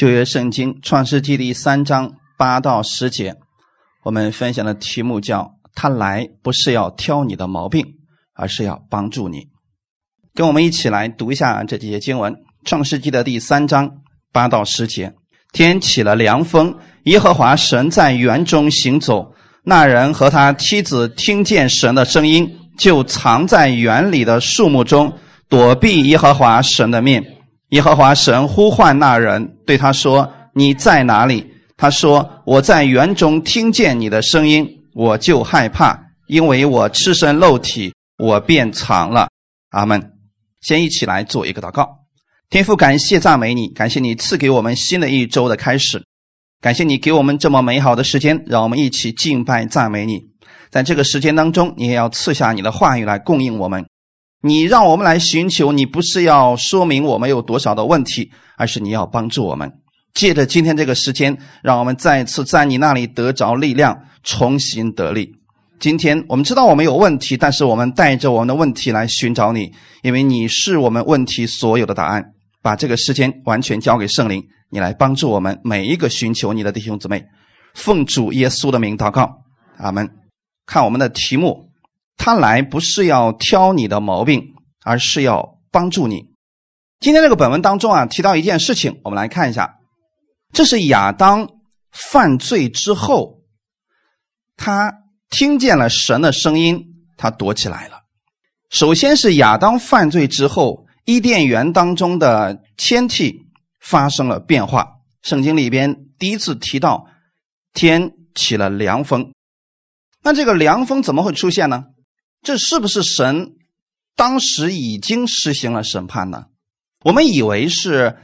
旧约圣经创世纪第三章八到十节，我们分享的题目叫“他来不是要挑你的毛病，而是要帮助你”。跟我们一起来读一下这几节经文。创世纪的第三章八到十节：天起了凉风，耶和华神在园中行走。那人和他妻子听见神的声音，就藏在园里的树木中，躲避耶和华神的面。耶和华神呼唤那人，对他说：“你在哪里？”他说：“我在园中听见你的声音，我就害怕，因为我赤身露体，我便藏了。”阿门。先一起来做一个祷告。天父，感谢赞美你，感谢你赐给我们新的一周的开始。感谢你给我们这么美好的时间，让我们一起敬拜赞美你。在这个时间当中，你也要赐下你的话语来供应我们。你让我们来寻求你，不是要说明我们有多少的问题，而是你要帮助我们。借着今天这个时间，让我们再次在你那里得着力量，重新得力。今天我们知道我们有问题，但是我们带着我们的问题来寻找你，因为你是我们问题所有的答案。把这个时间完全交给圣灵。你来帮助我们每一个寻求你的弟兄姊妹，奉主耶稣的名祷告，阿门。看我们的题目，他来不是要挑你的毛病，而是要帮助你。今天这个本文当中啊，提到一件事情，我们来看一下，这是亚当犯罪之后，他听见了神的声音，他躲起来了。首先是亚当犯罪之后，伊甸园当中的天体。发生了变化。圣经里边第一次提到天起了凉风，那这个凉风怎么会出现呢？这是不是神当时已经实行了审判呢？我们以为是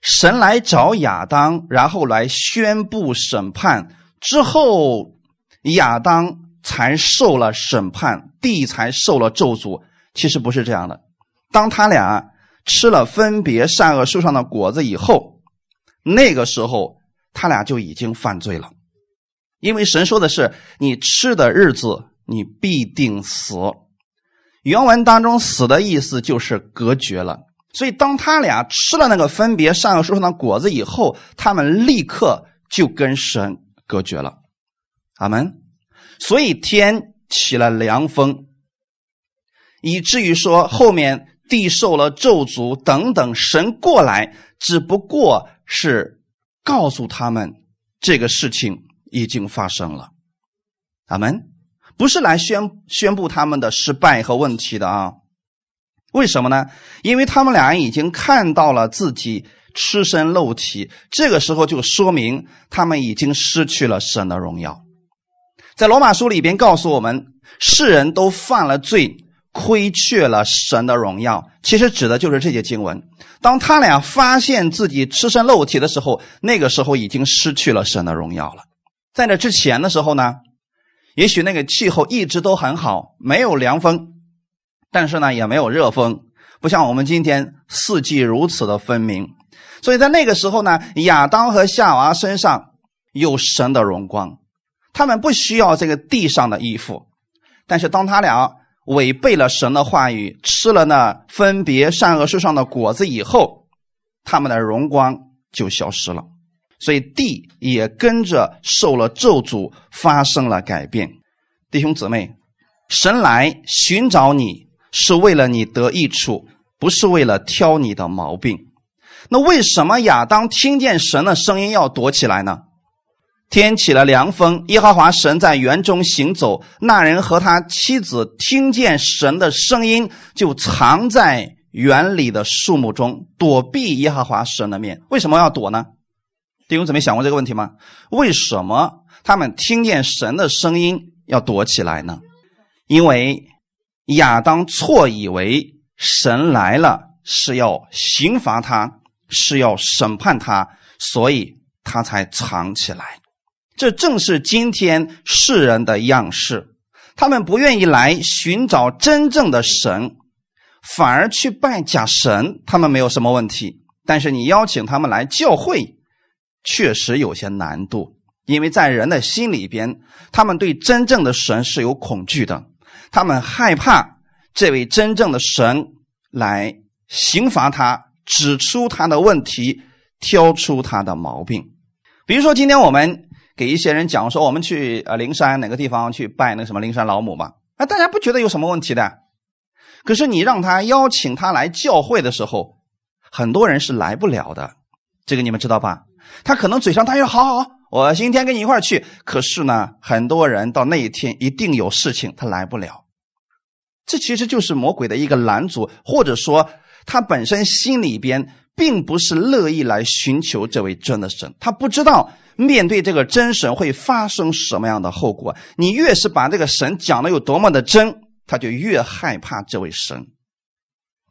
神来找亚当，然后来宣布审判之后，亚当才受了审判，地才受了咒诅。其实不是这样的。当他俩。吃了分别善恶树上的果子以后，那个时候他俩就已经犯罪了，因为神说的是你吃的日子你必定死。原文当中“死”的意思就是隔绝了，所以当他俩吃了那个分别善恶树上的果子以后，他们立刻就跟神隔绝了。阿门。所以天起了凉风，以至于说后面。地受了咒诅等等，神过来只不过是告诉他们这个事情已经发生了，阿门，不是来宣宣布他们的失败和问题的啊？为什么呢？因为他们俩已经看到了自己赤身露体，这个时候就说明他们已经失去了神的荣耀。在罗马书里边告诉我们，世人都犯了罪。亏缺了神的荣耀，其实指的就是这些经文。当他俩发现自己赤身露体的时候，那个时候已经失去了神的荣耀了。在那之前的时候呢，也许那个气候一直都很好，没有凉风，但是呢也没有热风，不像我们今天四季如此的分明。所以在那个时候呢，亚当和夏娃身上有神的荣光，他们不需要这个地上的衣服。但是当他俩。违背了神的话语，吃了那分别善恶树上的果子以后，他们的荣光就消失了，所以地也跟着受了咒诅，发生了改变。弟兄姊妹，神来寻找你是为了你得益处，不是为了挑你的毛病。那为什么亚当听见神的声音要躲起来呢？天起了凉风，耶和华神在园中行走。那人和他妻子听见神的声音，就藏在园里的树木中，躲避耶和华神的面。为什么要躲呢？弟兄姊妹想过这个问题吗？为什么他们听见神的声音要躲起来呢？因为亚当错以为神来了是要刑罚他，是要审判他，所以他才藏起来。这正是今天世人的样式，他们不愿意来寻找真正的神，反而去拜假神。他们没有什么问题，但是你邀请他们来教会，确实有些难度，因为在人的心里边，他们对真正的神是有恐惧的，他们害怕这位真正的神来刑罚他，指出他的问题，挑出他的毛病。比如说，今天我们给一些人讲说，我们去呃灵山哪个地方去拜那什么灵山老母吧，啊，大家不觉得有什么问题的。可是你让他邀请他来教会的时候，很多人是来不了的。这个你们知道吧？他可能嘴上他说好好，我今天跟你一块去。可是呢，很多人到那一天一定有事情，他来不了。这其实就是魔鬼的一个拦阻，或者说他本身心里边并不是乐意来寻求这位真的神，他不知道面对这个真神会发生什么样的后果。你越是把这个神讲的有多么的真，他就越害怕这位神，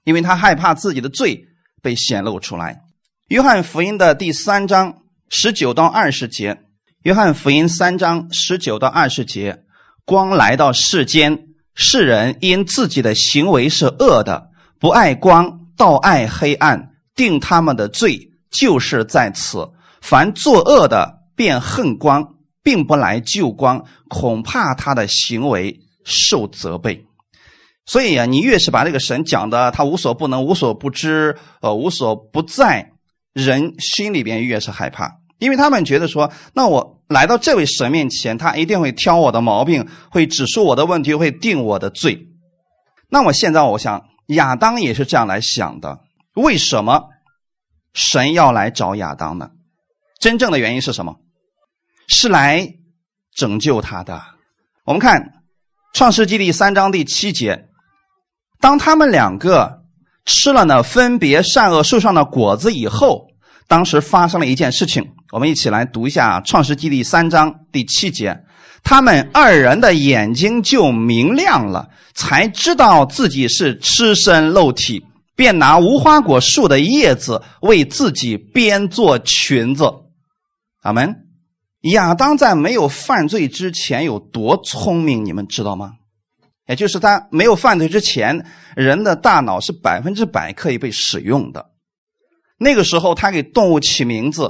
因为他害怕自己的罪被显露出来。约翰福音的第三章十九到二十节，约翰福音三章十九到二十节，光来到世间。世人因自己的行为是恶的，不爱光，倒爱黑暗，定他们的罪就是在此。凡作恶的，便恨光，并不来救光，恐怕他的行为受责备。所以啊，你越是把这个神讲的他无所不能、无所不知、呃无所不在，人心里边越是害怕。因为他们觉得说，那我来到这位神面前，他一定会挑我的毛病，会指出我的问题，会定我的罪。那么现在我想，亚当也是这样来想的。为什么神要来找亚当呢？真正的原因是什么？是来拯救他的。我们看《创世纪》第三章第七节，当他们两个吃了呢分别善恶树上的果子以后。当时发生了一件事情，我们一起来读一下《创世纪》第三章第七节。他们二人的眼睛就明亮了，才知道自己是赤身露体，便拿无花果树的叶子为自己编做裙子。阿门。亚当在没有犯罪之前有多聪明，你们知道吗？也就是他没有犯罪之前，人的大脑是百分之百可以被使用的。那个时候，他给动物起名字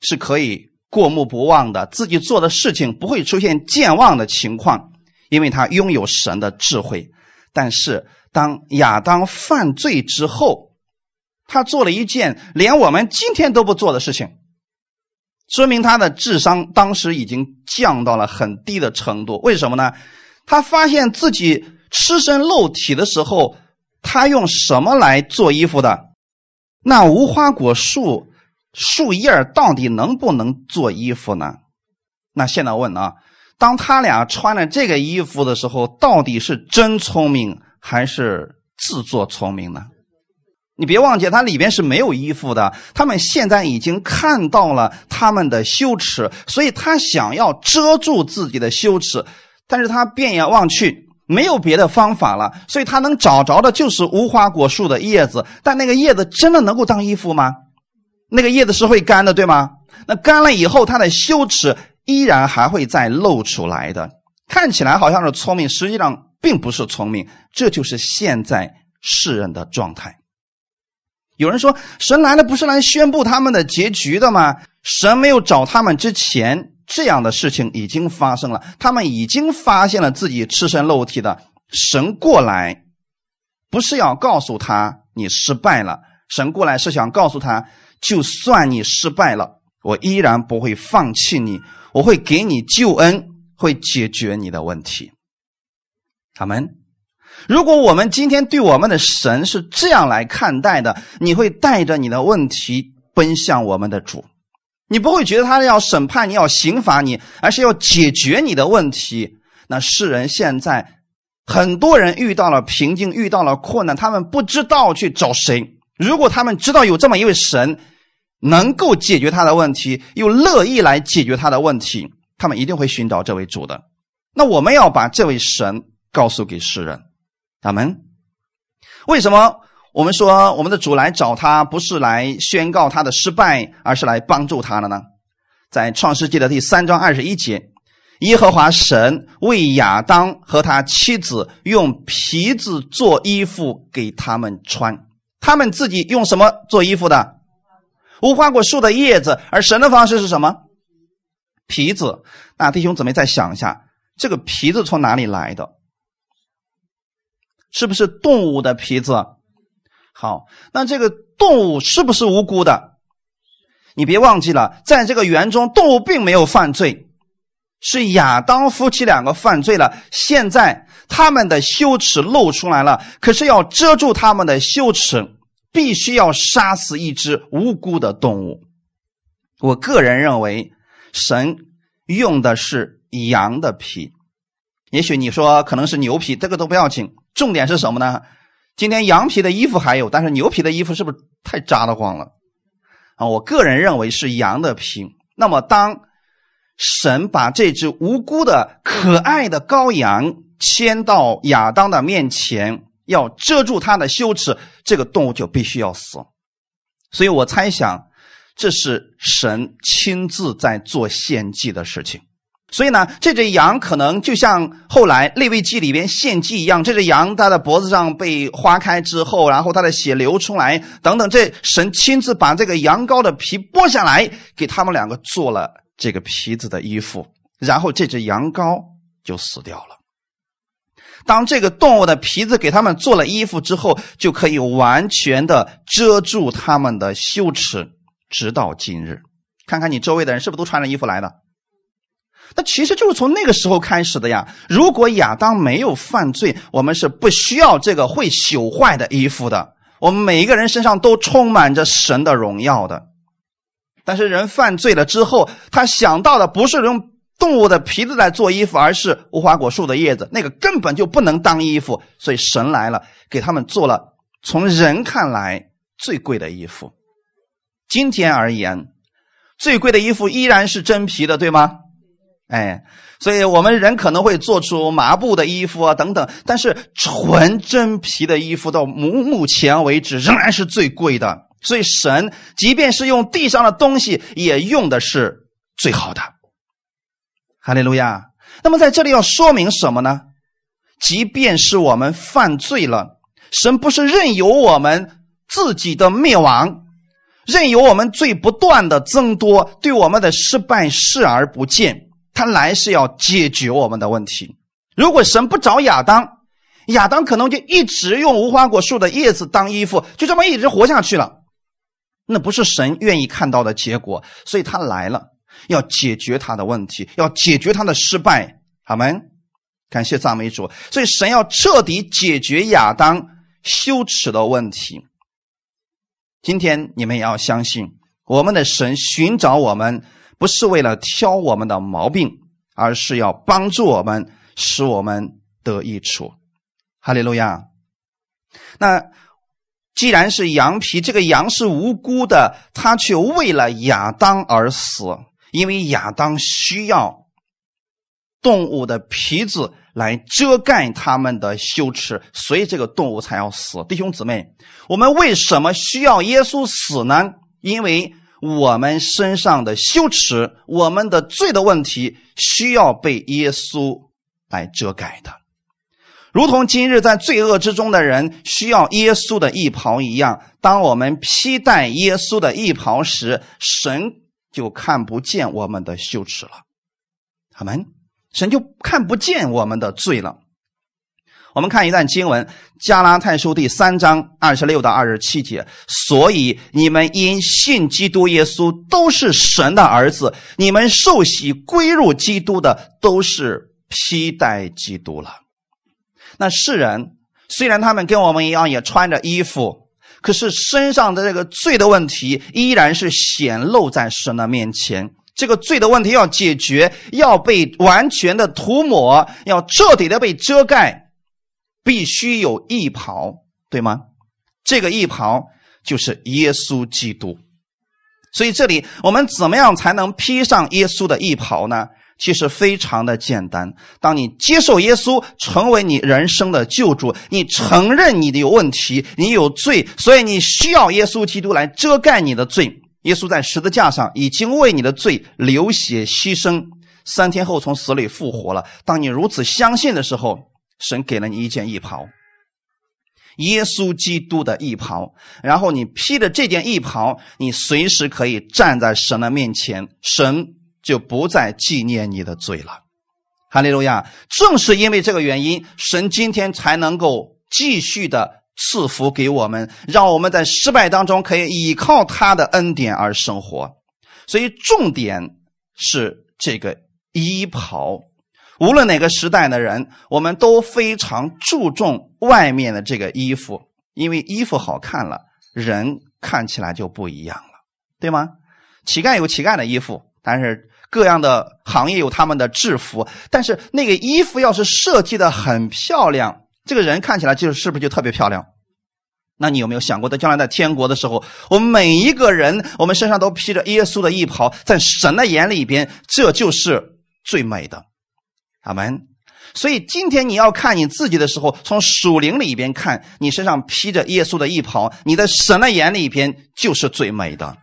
是可以过目不忘的，自己做的事情不会出现健忘的情况，因为他拥有神的智慧。但是，当亚当犯罪之后，他做了一件连我们今天都不做的事情，说明他的智商当时已经降到了很低的程度。为什么呢？他发现自己赤身露体的时候，他用什么来做衣服的？那无花果树树叶到底能不能做衣服呢？那现在问啊，当他俩穿了这个衣服的时候，到底是真聪明还是自作聪明呢？你别忘记，它里边是没有衣服的。他们现在已经看到了他们的羞耻，所以他想要遮住自己的羞耻，但是他变眼望去。没有别的方法了，所以他能找着的就是无花果树的叶子。但那个叶子真的能够当衣服吗？那个叶子是会干的，对吗？那干了以后，他的羞耻依然还会再露出来的。看起来好像是聪明，实际上并不是聪明。这就是现在世人的状态。有人说，神来了不是来宣布他们的结局的吗？神没有找他们之前。这样的事情已经发生了，他们已经发现了自己赤身露体的神过来，不是要告诉他你失败了，神过来是想告诉他，就算你失败了，我依然不会放弃你，我会给你救恩，会解决你的问题。他们，如果我们今天对我们的神是这样来看待的，你会带着你的问题奔向我们的主。你不会觉得他要审判你，要刑罚你，而是要解决你的问题。那世人现在很多人遇到了瓶颈，遇到了困难，他们不知道去找谁。如果他们知道有这么一位神能够解决他的问题，又乐意来解决他的问题，他们一定会寻找这位主的。那我们要把这位神告诉给世人，他们为什么？我们说，我们的主来找他，不是来宣告他的失败，而是来帮助他的呢。在创世纪的第三章二十一节，耶和华神为亚当和他妻子用皮子做衣服给他们穿。他们自己用什么做衣服的？无花果树的叶子。而神的方式是什么？皮子。那弟兄姊妹再想一下，这个皮子从哪里来的？是不是动物的皮子？好，那这个动物是不是无辜的？你别忘记了，在这个园中，动物并没有犯罪，是亚当夫妻两个犯罪了。现在他们的羞耻露出来了，可是要遮住他们的羞耻，必须要杀死一只无辜的动物。我个人认为，神用的是羊的皮。也许你说可能是牛皮，这个都不要紧。重点是什么呢？今天羊皮的衣服还有，但是牛皮的衣服是不是太扎得慌了？啊，我个人认为是羊的皮。那么，当神把这只无辜的可爱的羔羊牵到亚当的面前，要遮住他的羞耻，这个动物就必须要死。所以我猜想，这是神亲自在做献祭的事情。所以呢，这只羊可能就像后来《利未记》里边献祭一样，这只羊它的脖子上被划开之后，然后它的血流出来，等等，这神亲自把这个羊羔的皮剥下来，给他们两个做了这个皮子的衣服，然后这只羊羔就死掉了。当这个动物的皮子给他们做了衣服之后，就可以完全的遮住他们的羞耻，直到今日。看看你周围的人是不是都穿着衣服来的？那其实就是从那个时候开始的呀。如果亚当没有犯罪，我们是不需要这个会朽坏的衣服的。我们每一个人身上都充满着神的荣耀的。但是人犯罪了之后，他想到的不是用动物的皮子来做衣服，而是无花果树的叶子，那个根本就不能当衣服。所以神来了，给他们做了从人看来最贵的衣服。今天而言，最贵的衣服依然是真皮的，对吗？哎，所以我们人可能会做出麻布的衣服啊，等等，但是纯真皮的衣服到目目前为止仍然是最贵的。所以神即便是用地上的东西，也用的是最好的。哈利路亚。那么在这里要说明什么呢？即便是我们犯罪了，神不是任由我们自己的灭亡，任由我们罪不断的增多，对我们的失败视而不见。他来是要解决我们的问题。如果神不找亚当，亚当可能就一直用无花果树的叶子当衣服，就这么一直活下去了。那不是神愿意看到的结果。所以他来了，要解决他的问题，要解决他的失败。好吗？感谢赞美主。所以神要彻底解决亚当羞耻的问题。今天你们也要相信，我们的神寻找我们。不是为了挑我们的毛病，而是要帮助我们，使我们得益处。哈利路亚。那既然是羊皮，这个羊是无辜的，他却为了亚当而死，因为亚当需要动物的皮子来遮盖他们的羞耻，所以这个动物才要死。弟兄姊妹，我们为什么需要耶稣死呢？因为。我们身上的羞耻，我们的罪的问题，需要被耶稣来遮盖的，如同今日在罪恶之中的人需要耶稣的衣袍一样。当我们披戴耶稣的衣袍时，神就看不见我们的羞耻了，阿门。神就看不见我们的罪了。我们看一段经文，《加拉太书》第三章二十六到二十七节。所以你们因信基督耶稣，都是神的儿子；你们受洗归入基督的，都是披戴基督了。那世人虽然他们跟我们一样也穿着衣服，可是身上的这个罪的问题依然是显露在神的面前。这个罪的问题要解决，要被完全的涂抹，要彻底的被遮盖。必须有义袍，对吗？这个义袍就是耶稣基督。所以这里我们怎么样才能披上耶稣的义袍呢？其实非常的简单。当你接受耶稣成为你人生的救主，你承认你的有问题，你有罪，所以你需要耶稣基督来遮盖你的罪。耶稣在十字架上已经为你的罪流血牺牲，三天后从死里复活了。当你如此相信的时候，神给了你一件衣袍，耶稣基督的衣袍，然后你披着这件衣袍，你随时可以站在神的面前，神就不再纪念你的罪了。哈利路亚！正是因为这个原因，神今天才能够继续的赐福给我们，让我们在失败当中可以依靠他的恩典而生活。所以重点是这个衣袍。无论哪个时代的人，我们都非常注重外面的这个衣服，因为衣服好看了，人看起来就不一样了，对吗？乞丐有乞丐的衣服，但是各样的行业有他们的制服，但是那个衣服要是设计的很漂亮，这个人看起来就是是不是就特别漂亮？那你有没有想过，在将来在天国的时候，我们每一个人，我们身上都披着耶稣的衣袍，在神的眼里边，这就是最美的。阿门。所以今天你要看你自己的时候，从属灵里边看，你身上披着耶稣的衣袍，你在神的眼里边就是最美的。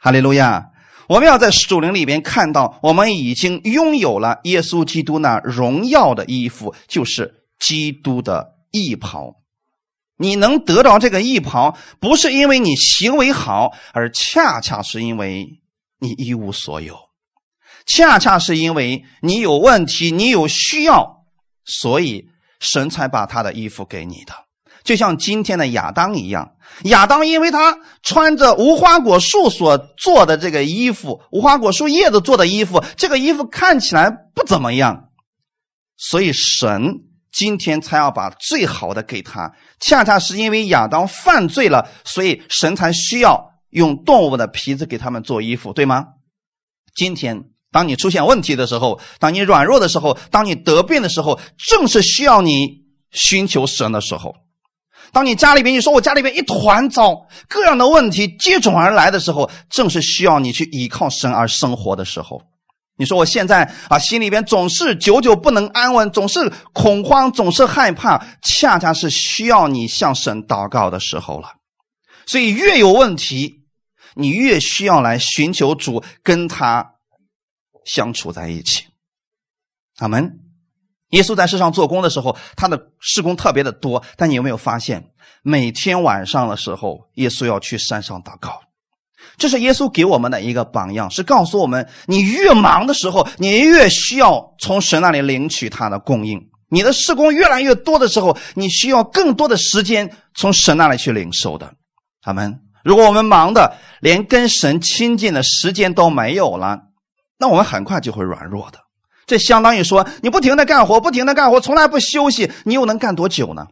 哈利路亚！我们要在属灵里边看到，我们已经拥有了耶稣基督那荣耀的衣服，就是基督的衣袍。你能得到这个衣袍，不是因为你行为好，而恰恰是因为你一无所有。恰恰是因为你有问题，你有需要，所以神才把他的衣服给你的。就像今天的亚当一样，亚当因为他穿着无花果树所做的这个衣服，无花果树叶子做的衣服，这个衣服看起来不怎么样，所以神今天才要把最好的给他。恰恰是因为亚当犯罪了，所以神才需要用动物的皮子给他们做衣服，对吗？今天。当你出现问题的时候，当你软弱的时候，当你得病的时候，正是需要你寻求神的时候。当你家里边，你说我家里边一团糟，各样的问题接踵而来的时候，正是需要你去依靠神而生活的时候。你说我现在啊，心里边总是久久不能安稳，总是恐慌，总是害怕，恰恰是需要你向神祷告的时候了。所以越有问题，你越需要来寻求主，跟他。相处在一起，阿门。耶稣在世上做工的时候，他的事工特别的多。但你有没有发现，每天晚上的时候，耶稣要去山上祷告？这是耶稣给我们的一个榜样，是告诉我们：你越忙的时候，你越需要从神那里领取他的供应；你的事工越来越多的时候，你需要更多的时间从神那里去领受的。阿门。如果我们忙的连跟神亲近的时间都没有了，那我们很快就会软弱的，这相当于说你不停的干活，不停的干活，从来不休息，你又能干多久呢？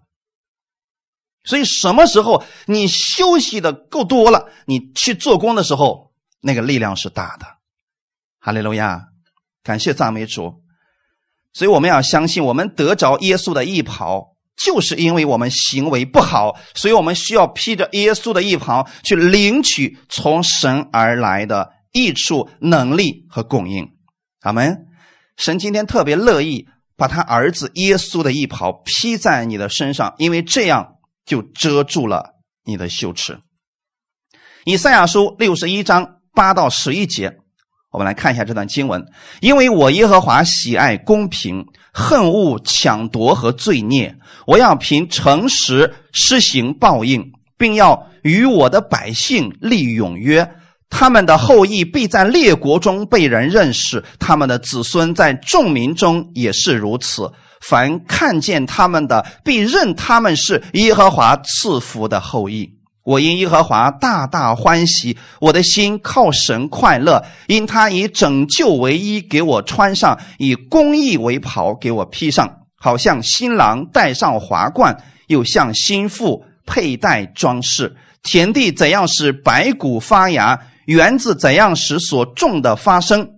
所以什么时候你休息的够多了，你去做工的时候，那个力量是大的。哈利路亚，感谢赞美主。所以我们要相信，我们得着耶稣的衣袍，就是因为我们行为不好，所以我们需要披着耶稣的衣袍去领取从神而来的。益处、能力和供应，阿门。神今天特别乐意把他儿子耶稣的衣袍披在你的身上，因为这样就遮住了你的羞耻。以赛亚书六十一章八到十一节，我们来看一下这段经文。因为我耶和华喜爱公平，恨恶抢夺和罪孽，我要凭诚实施行报应，并要与我的百姓立永约。他们的后裔必在列国中被人认识，他们的子孙在众民中也是如此。凡看见他们的，必认他们是耶和华赐福的后裔。我因耶和华大大欢喜，我的心靠神快乐，因他以拯救为衣给我穿上，以公义为袍给我披上，好像新郎戴上华冠，又像新妇佩戴装饰。田地怎样使白骨发芽？源自怎样使所种的发生？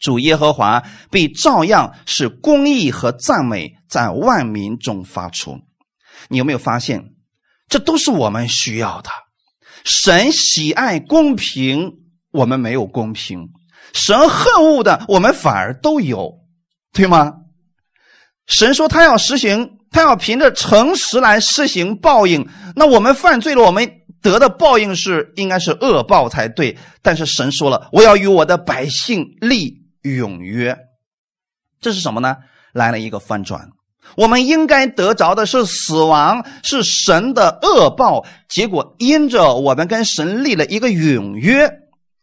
主耶和华必照样使公义和赞美在万民中发出。你有没有发现，这都是我们需要的？神喜爱公平，我们没有公平；神恨恶的，我们反而都有，对吗？神说他要实行，他要凭着诚实来施行报应。那我们犯罪了，我们。得的报应是应该是恶报才对，但是神说了，我要与我的百姓立永约，这是什么呢？来了一个翻转，我们应该得着的是死亡，是神的恶报，结果因着我们跟神立了一个永约，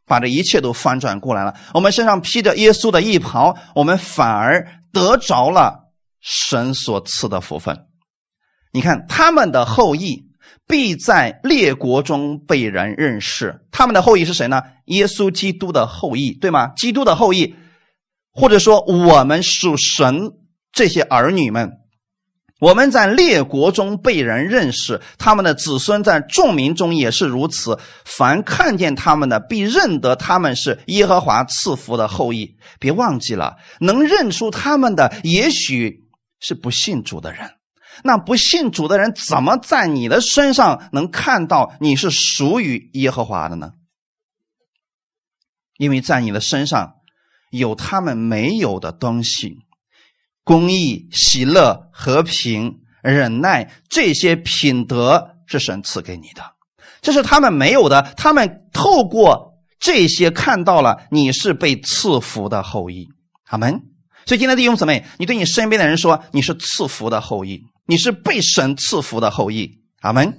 把这一切都翻转过来了。我们身上披着耶稣的衣袍，我们反而得着了神所赐的福分。你看他们的后裔。必在列国中被人认识。他们的后裔是谁呢？耶稣基督的后裔，对吗？基督的后裔，或者说我们属神这些儿女们。我们在列国中被人认识，他们的子孙在众民中也是如此。凡看见他们的，必认得他们是耶和华赐福的后裔。别忘记了，能认出他们的，也许是不信主的人。那不信主的人，怎么在你的身上能看到你是属于耶和华的呢？因为在你的身上有他们没有的东西。公义、喜乐、和平、忍耐，这些品德是神赐给你的，这是他们没有的。他们透过这些看到了你是被赐福的后裔。阿门。所以今天弟兄姊妹，你对你身边的人说，你是赐福的后裔，你是被神赐福的后裔。阿门。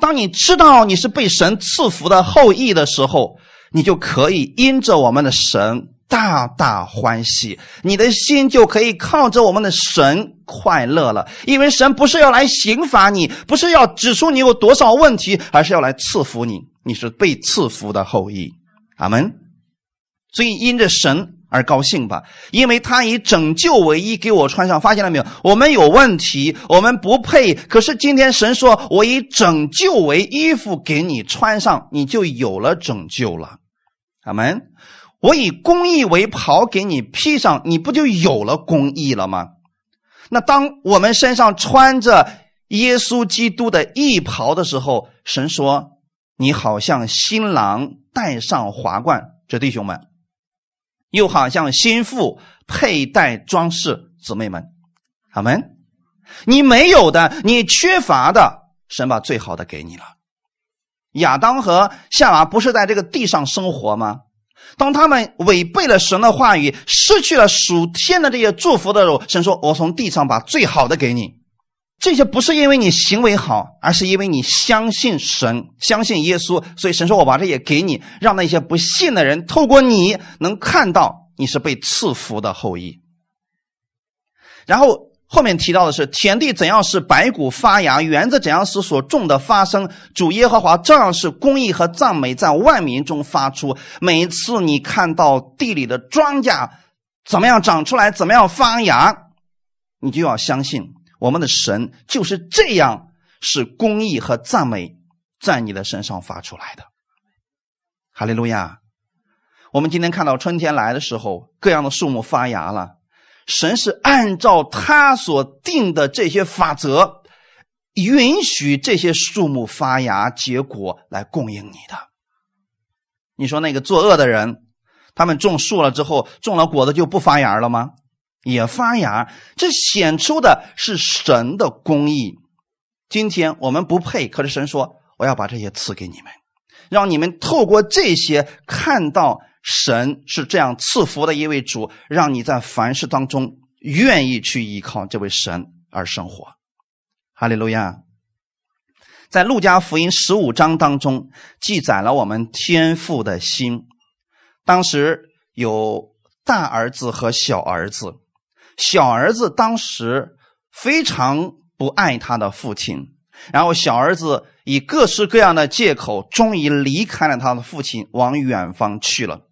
当你知道你是被神赐福的后裔的时候，你就可以因着我们的神。大大欢喜，你的心就可以靠着我们的神快乐了。因为神不是要来刑罚你，不是要指出你有多少问题，而是要来赐福你。你是被赐福的后裔，阿门。所以因着神而高兴吧，因为他以拯救为衣给我穿上。发现了没有？我们有问题，我们不配。可是今天神说：“我以拯救为衣服给你穿上，你就有了拯救了。”阿门。我以公义为袍给你披上，你不就有了公义了吗？那当我们身上穿着耶稣基督的义袍的时候，神说：“你好像新郎戴上华冠。”这弟兄们，又好像心腹佩戴装饰。姊妹们，阿门。你没有的，你缺乏的，神把最好的给你了。亚当和夏娃不是在这个地上生活吗？当他们违背了神的话语，失去了属天的这些祝福的时候，神说：“我从地上把最好的给你。”这些不是因为你行为好，而是因为你相信神，相信耶稣。所以神说：“我把这些给你，让那些不信的人透过你能看到你是被赐福的后裔。”然后。后面提到的是田地怎样是白骨发芽，园子怎样是所种的发生。主耶和华照样是公义和赞美在万民中发出。每次你看到地里的庄稼怎么样长出来，怎么样发芽，你就要相信我们的神就是这样是公义和赞美在你的身上发出来的。哈利路亚！我们今天看到春天来的时候，各样的树木发芽了。神是按照他所定的这些法则，允许这些树木发芽结果来供应你的。你说那个作恶的人，他们种树了之后，种了果子就不发芽了吗？也发芽，这显出的是神的公义。今天我们不配，可是神说我要把这些赐给你们，让你们透过这些看到。神是这样赐福的一位主，让你在凡事当中愿意去依靠这位神而生活。哈利路亚！在路加福音十五章当中记载了我们天父的心。当时有大儿子和小儿子，小儿子当时非常不爱他的父亲，然后小儿子以各式各样的借口，终于离开了他的父亲，往远方去了。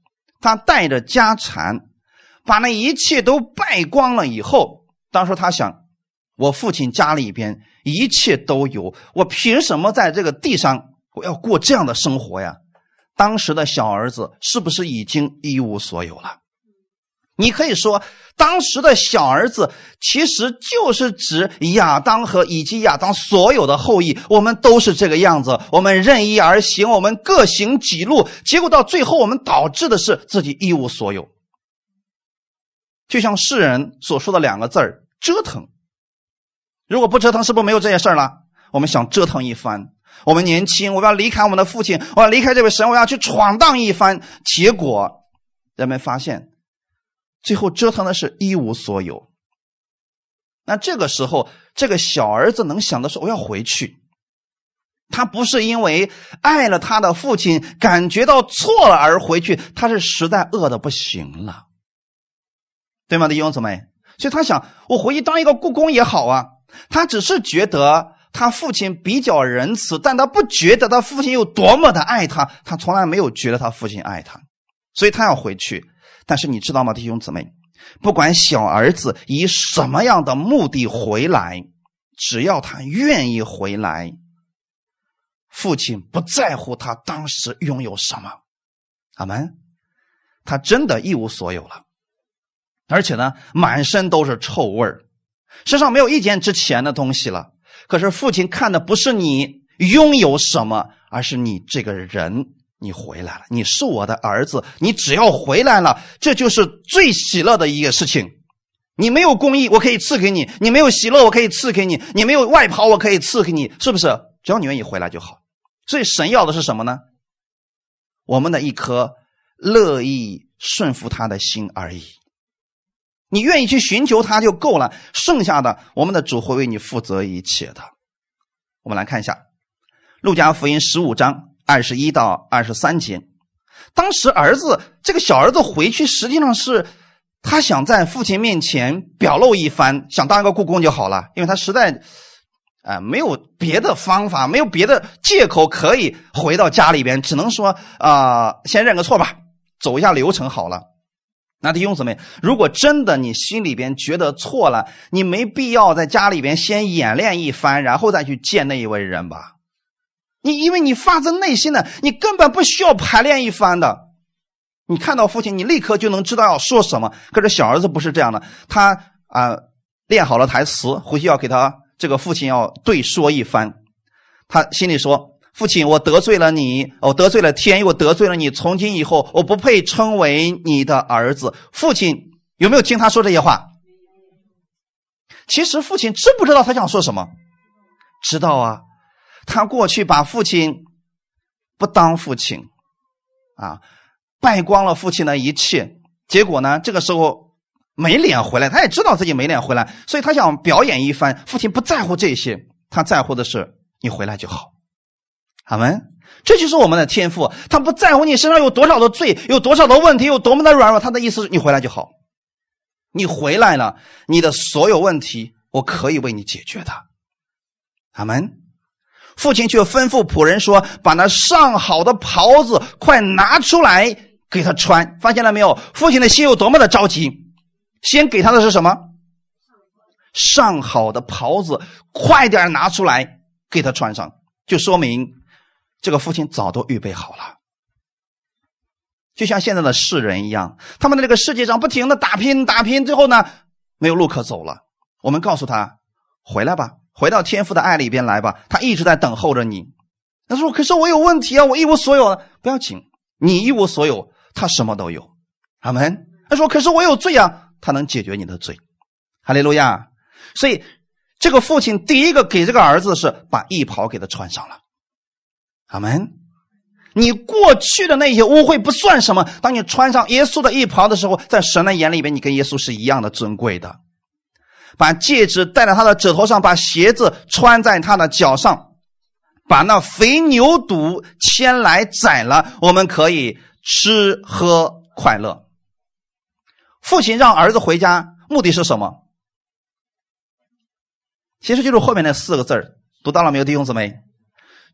他带着家产，把那一切都败光了以后，当时他想：我父亲家里边一切都有，我凭什么在这个地上我要过这样的生活呀？当时的小儿子是不是已经一无所有了？你可以说，当时的小儿子其实就是指亚当和以及亚当所有的后裔。我们都是这个样子，我们任意而行，我们各行己路，结果到最后，我们导致的是自己一无所有。就像世人所说的两个字儿：折腾。如果不折腾，是不是没有这些事儿了？我们想折腾一番，我们年轻，我要离开我们的父亲，我要离开这位神，我要去闯荡一番。结果，人们发现。最后折腾的是一无所有。那这个时候，这个小儿子能想的是我要回去。他不是因为爱了他的父亲，感觉到错了而回去，他是实在饿的不行了，对吗？弟兄姊妹，所以他想，我回去当一个故宫也好啊。他只是觉得他父亲比较仁慈，但他不觉得他父亲有多么的爱他，他从来没有觉得他父亲爱他，所以他要回去。但是你知道吗，弟兄姊妹，不管小儿子以什么样的目的回来，只要他愿意回来，父亲不在乎他当时拥有什么，阿门。他真的一无所有了，而且呢，满身都是臭味儿。身上没有一件值钱的东西了，可是父亲看的不是你拥有什么，而是你这个人，你回来了，你是我的儿子，你只要回来了，这就是最喜乐的一个事情。你没有公义，我可以赐给你；你没有喜乐，我可以赐给你；你没有外袍，我可以赐给你，是不是？只要你愿意回来就好。所以神要的是什么呢？我们的一颗乐意顺服他的心而已。你愿意去寻求他就够了，剩下的我们的主会为你负责一切的。我们来看一下《路加福音》十五章二十一到二十三节。当时儿子这个小儿子回去，实际上是他想在父亲面前表露一番，想当一个故宫就好了，因为他实在啊没有别的方法，没有别的借口可以回到家里边，只能说啊先认个错吧，走一下流程好了。那弟兄姊妹，如果真的你心里边觉得错了，你没必要在家里边先演练一番，然后再去见那一位人吧。你因为你发自内心的，你根本不需要排练一番的。你看到父亲，你立刻就能知道要说什么。可是小儿子不是这样的，他啊练好了台词，回去要给他这个父亲要对说一番。他心里说。父亲，我得罪了你，我得罪了天，又得罪了你。从今以后，我不配称为你的儿子。父亲有没有听他说这些话？其实父亲知不知道他想说什么？知道啊，他过去把父亲不当父亲，啊，败光了父亲的一切。结果呢，这个时候没脸回来，他也知道自己没脸回来，所以他想表演一番。父亲不在乎这些，他在乎的是你回来就好。阿门，这就是我们的天赋。他不在乎你身上有多少的罪，有多少的问题，有多么的软弱。他的意思是你回来就好。你回来了，你的所有问题我可以为你解决的。阿门。父亲却吩咐仆人说：“把那上好的袍子快拿出来给他穿。”发现了没有？父亲的心有多么的着急。先给他的是什么？上好的袍子，快点拿出来给他穿上，就说明。这个父亲早都预备好了，就像现在的世人一样，他们在这个世界上不停的打拼打拼，最后呢没有路可走了。我们告诉他回来吧，回到天父的爱里边来吧，他一直在等候着你。他说：“可是我有问题啊，我一无所有。”不要紧，你一无所有，他什么都有。阿门。他说：“可是我有罪啊，他能解决你的罪。”哈利路亚。所以这个父亲第一个给这个儿子是把衣袍给他穿上了。阿门！你过去的那些污秽不算什么。当你穿上耶稣的衣袍的时候，在神的眼里边，你跟耶稣是一样的尊贵的。把戒指戴在他的指头上，把鞋子穿在他的脚上，把那肥牛肚牵来宰了，我们可以吃喝快乐。父亲让儿子回家，目的是什么？其实就是后面那四个字读到了没有，弟兄姊妹？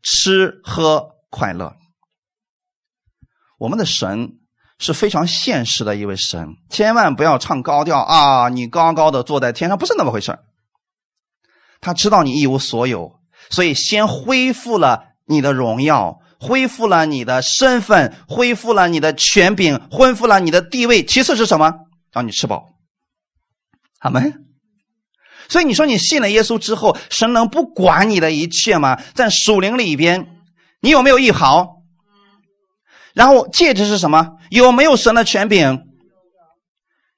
吃喝快乐，我们的神是非常现实的一位神，千万不要唱高调啊！你高高的坐在天上，不是那么回事他知道你一无所有，所以先恢复了你的荣耀，恢复了你的身份，恢复了你的权柄，恢复了你的地位。其次是什么？让你吃饱。阿门。所以你说你信了耶稣之后，神能不管你的一切吗？在属灵里边，你有没有一袍？然后戒指是什么？有没有神的权柄？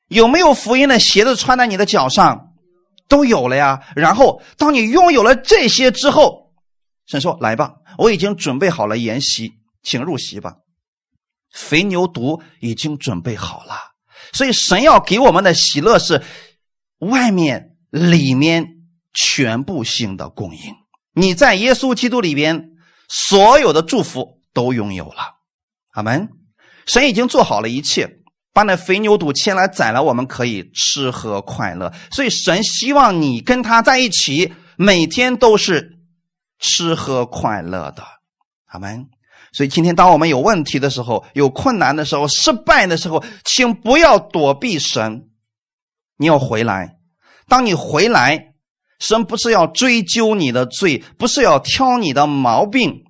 有没有福音的鞋子穿在你的脚上？都有了呀。然后当你拥有了这些之后，神说：“来吧，我已经准备好了筵席，请入席吧。肥牛犊已经准备好了。所以神要给我们的喜乐是外面。”里面全部性的供应，你在耶稣基督里边所有的祝福都拥有了，阿门。神已经做好了一切，把那肥牛肚牵来宰了，我们可以吃喝快乐。所以神希望你跟他在一起，每天都是吃喝快乐的。阿门。所以今天当我们有问题的时候、有困难的时候、失败的时候，请不要躲避神，你要回来。当你回来，神不是要追究你的罪，不是要挑你的毛病，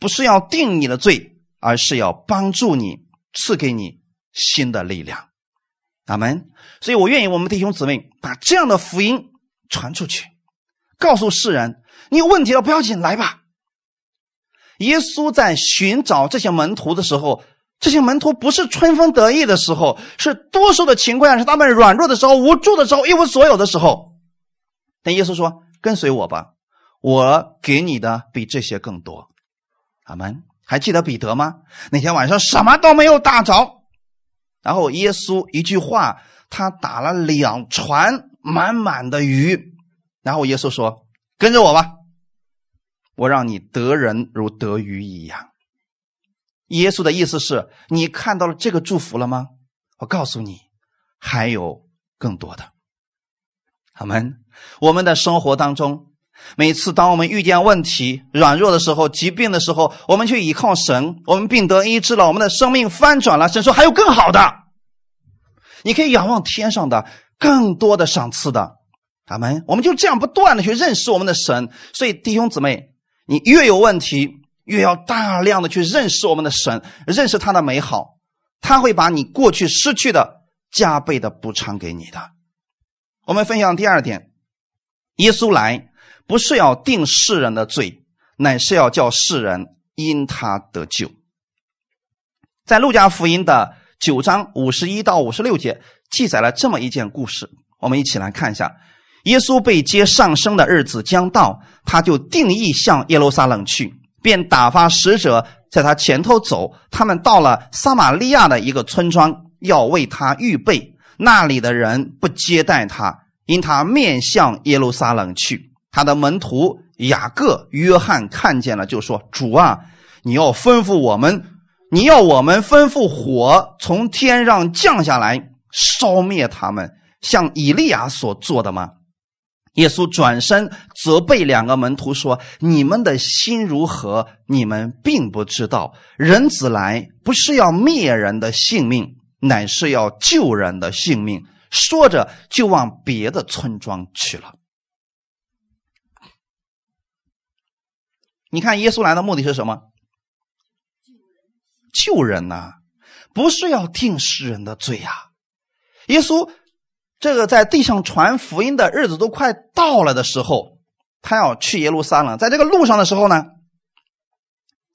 不是要定你的罪，而是要帮助你，赐给你新的力量。阿门。所以我愿意我们弟兄姊妹把这样的福音传出去，告诉世人：你有问题了不要紧，来吧。耶稣在寻找这些门徒的时候，这些门徒不是春风得意的时候，是多数的情况下是他们软弱的时候、无助的时候、一无所有的时候。但耶稣说：“跟随我吧，我给你的比这些更多。”阿门。还记得彼得吗？那天晚上什么都没有打着，然后耶稣一句话，他打了两船满满的鱼，然后耶稣说：“跟着我吧。”我让你得人如得鱼一样。耶稣的意思是你看到了这个祝福了吗？我告诉你，还有更多的。阿门。我们的生活当中，每次当我们遇见问题、软弱的时候、疾病的时候，我们去依靠神，我们病得医治了，我们的生命翻转了。神说还有更好的，你可以仰望天上的更多的赏赐的。阿门。我们就这样不断的去认识我们的神。所以弟兄姊妹。你越有问题，越要大量的去认识我们的神，认识他的美好，他会把你过去失去的加倍的补偿给你的。我们分享第二点，耶稣来不是要定世人的罪，乃是要叫世人因他得救。在路加福音的九章五十一到五十六节记载了这么一件故事，我们一起来看一下。耶稣被接上升的日子将到，他就定义向耶路撒冷去，便打发使者在他前头走。他们到了撒玛利亚的一个村庄，要为他预备。那里的人不接待他，因他面向耶路撒冷去。他的门徒雅各、约翰看见了，就说：“主啊，你要吩咐我们，你要我们吩咐火从天上降下来，烧灭他们，像以利亚所做的吗？”耶稣转身责备两个门徒说：“你们的心如何？你们并不知道。人子来不是要灭人的性命，乃是要救人的性命。”说着就往别的村庄去了。你看，耶稣来的目的是什么？救人呐，不是要定世人的罪呀。耶稣。这个在地上传福音的日子都快到了的时候，他要去耶路撒冷。在这个路上的时候呢，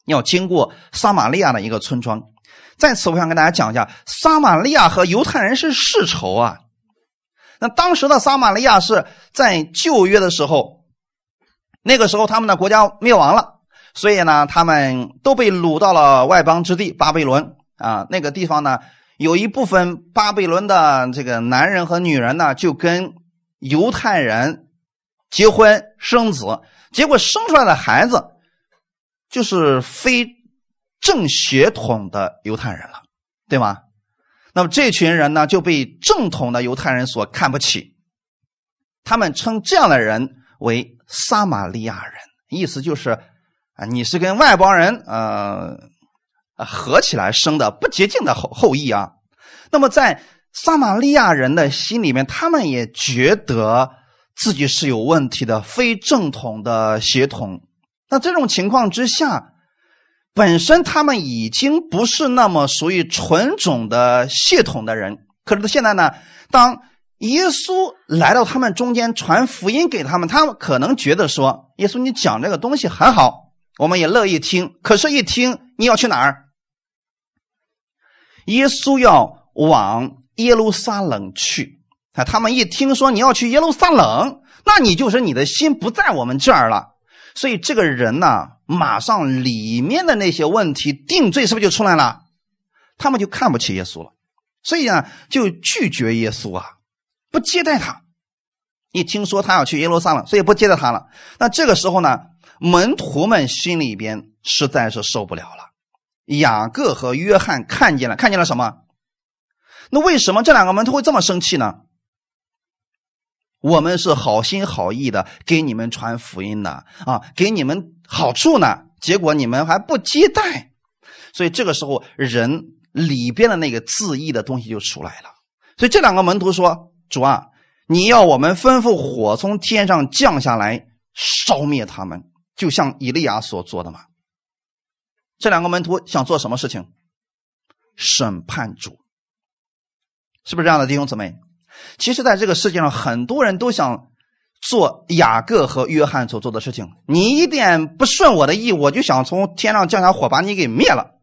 要经过撒玛利亚的一个村庄。在此，我想跟大家讲一下，撒玛利亚和犹太人是世仇啊。那当时的撒玛利亚是在旧约的时候，那个时候他们的国家灭亡了，所以呢，他们都被掳到了外邦之地巴比伦啊。那个地方呢。有一部分巴比伦的这个男人和女人呢，就跟犹太人结婚生子，结果生出来的孩子就是非正血统的犹太人了，对吗？那么这群人呢，就被正统的犹太人所看不起，他们称这样的人为撒玛利亚人，意思就是啊，你是跟外邦人呃。合起来生的不洁净的后后裔啊，那么在撒玛利亚人的心里面，他们也觉得自己是有问题的，非正统的血统。那这种情况之下，本身他们已经不是那么属于纯种的血统的人。可是现在呢，当耶稣来到他们中间传福音给他们，他们可能觉得说：“耶稣，你讲这个东西很好，我们也乐意听。可是，一听你要去哪儿？”耶稣要往耶路撒冷去啊！他们一听说你要去耶路撒冷，那你就是你的心不在我们这儿了。所以这个人呢，马上里面的那些问题定罪是不是就出来了？他们就看不起耶稣了，所以呢，就拒绝耶稣啊，不接待他。一听说他要去耶路撒冷，所以不接待他了。那这个时候呢，门徒们心里边实在是受不了了。雅各和约翰看见了，看见了什么？那为什么这两个门徒会这么生气呢？我们是好心好意的给你们传福音的啊，给你们好处呢，结果你们还不接待，所以这个时候人里边的那个自义的东西就出来了。所以这两个门徒说：“主啊，你要我们吩咐火从天上降下来烧灭他们，就像以利亚所做的吗？”这两个门徒想做什么事情？审判主，是不是这样的弟兄姊妹？其实，在这个世界上，很多人都想做雅各和约翰所做的事情。你一点不顺我的意，我就想从天上降下火把你给灭了。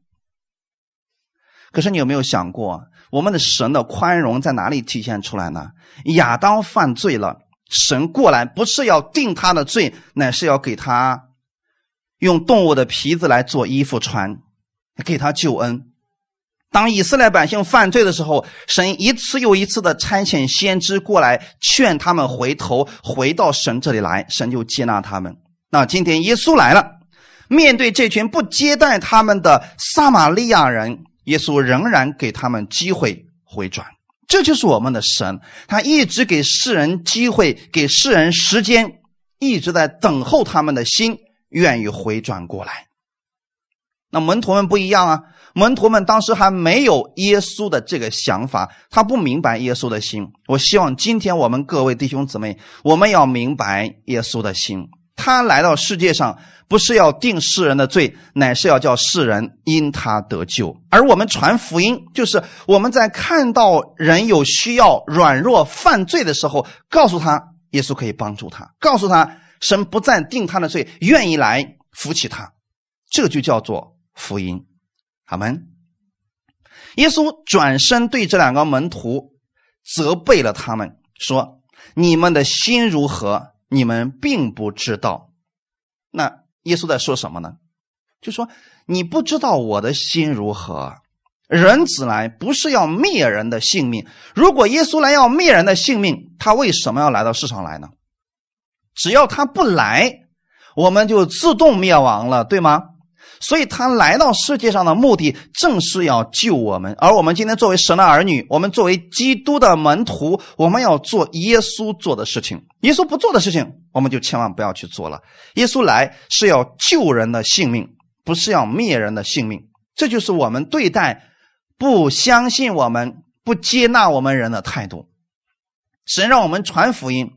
可是，你有没有想过，我们的神的宽容在哪里体现出来呢？亚当犯罪了，神过来不是要定他的罪，乃是要给他用动物的皮子来做衣服穿，给他救恩。当以色列百姓犯罪的时候，神一次又一次的差遣先知过来劝他们回头，回到神这里来，神就接纳他们。那今天耶稣来了，面对这群不接待他们的撒玛利亚人，耶稣仍然给他们机会回转。这就是我们的神，他一直给世人机会，给世人时间，一直在等候他们的心愿意回转过来。那门徒们不一样啊。门徒们当时还没有耶稣的这个想法，他不明白耶稣的心。我希望今天我们各位弟兄姊妹，我们要明白耶稣的心。他来到世界上，不是要定世人的罪，乃是要叫世人因他得救。而我们传福音，就是我们在看到人有需要、软弱、犯罪的时候，告诉他耶稣可以帮助他，告诉他神不再定他的罪，愿意来扶起他，这就叫做福音。阿门。耶稣转身对这两个门徒责备了他们，说：“你们的心如何？你们并不知道。”那耶稣在说什么呢？就说：“你不知道我的心如何？人子来不是要灭人的性命。如果耶稣来要灭人的性命，他为什么要来到世上来呢？只要他不来，我们就自动灭亡了，对吗？”所以他来到世界上的目的，正是要救我们。而我们今天作为神的儿女，我们作为基督的门徒，我们要做耶稣做的事情。耶稣不做的事情，我们就千万不要去做了。耶稣来是要救人的性命，不是要灭人的性命。这就是我们对待不相信我们、不接纳我们人的态度。神让我们传福音，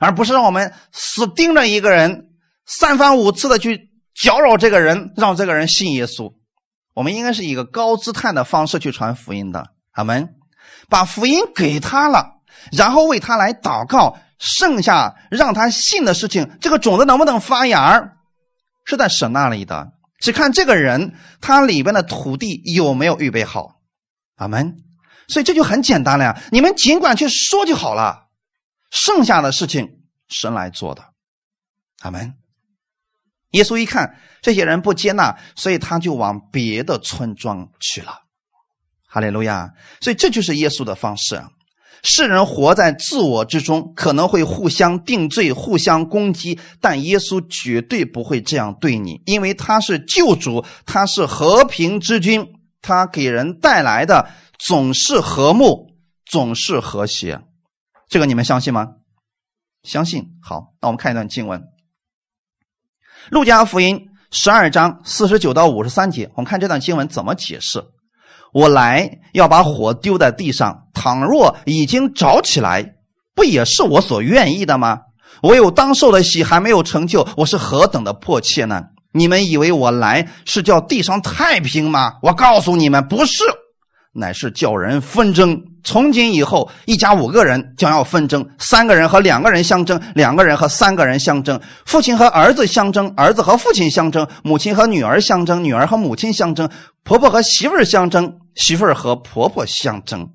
而不是让我们死盯着一个人，三番五次的去。搅扰这个人，让这个人信耶稣。我们应该是一个高姿态的方式去传福音的。阿门。把福音给他了，然后为他来祷告。剩下让他信的事情，这个种子能不能发芽是在神那里的。只看这个人他里边的土地有没有预备好。阿门。所以这就很简单了呀。你们尽管去说就好了，剩下的事情神来做的。阿门。耶稣一看这些人不接纳，所以他就往别的村庄去了。哈利路亚！所以这就是耶稣的方式。世人活在自我之中，可能会互相定罪、互相攻击，但耶稣绝对不会这样对你，因为他是救主，他是和平之君，他给人带来的总是和睦，总是和谐。这个你们相信吗？相信。好，那我们看一段经文。路加福音十二章四十九到五十三节，我们看这段经文怎么解释。我来要把火丢在地上，倘若已经着起来，不也是我所愿意的吗？我有当受的喜还没有成就，我是何等的迫切呢？你们以为我来是叫地上太平吗？我告诉你们，不是。乃是叫人纷争。从今以后，一家五个人将要纷争：三个人和两个人相争，两个人和三个人相争，父亲和儿子相争，儿子和父亲相争，母亲和女儿相争，女儿和母亲相争，婆婆和媳妇儿相争，媳妇儿和婆婆相争。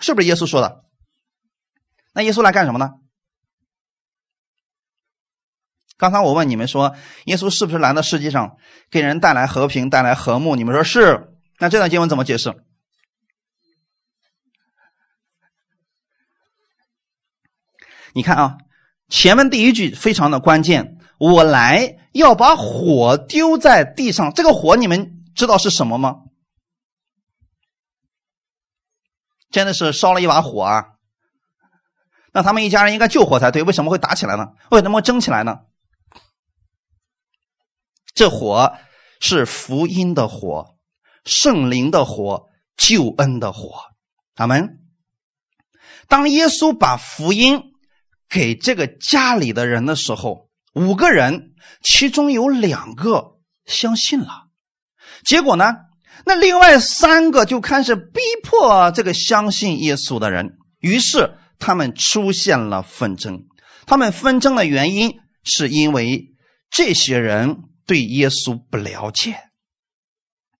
是不是耶稣说的？那耶稣来干什么呢？刚才我问你们说，耶稣是不是来到世界上给人带来和平、带来和睦？你们说是。那这段经文怎么解释？你看啊，前面第一句非常的关键，我来要把火丢在地上。这个火你们知道是什么吗？真的是烧了一把火啊！那他们一家人应该救火才对，为什么会打起来呢？为什么会争起来呢？这火是福音的火，圣灵的火，救恩的火。他们当耶稣把福音给这个家里的人的时候，五个人其中有两个相信了，结果呢，那另外三个就开始逼迫这个相信耶稣的人，于是。他们出现了纷争，他们纷争的原因是因为这些人对耶稣不了解。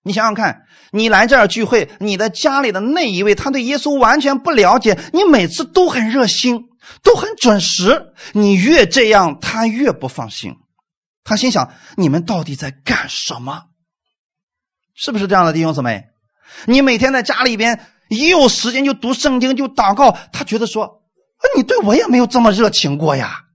你想想看，你来这儿聚会，你的家里的那一位他对耶稣完全不了解，你每次都很热心，都很准时，你越这样，他越不放心。他心想：你们到底在干什么？是不是这样的弟兄姊妹？你每天在家里边。一有时间就读圣经，就祷告。他觉得说：“你对我也没有这么热情过呀。”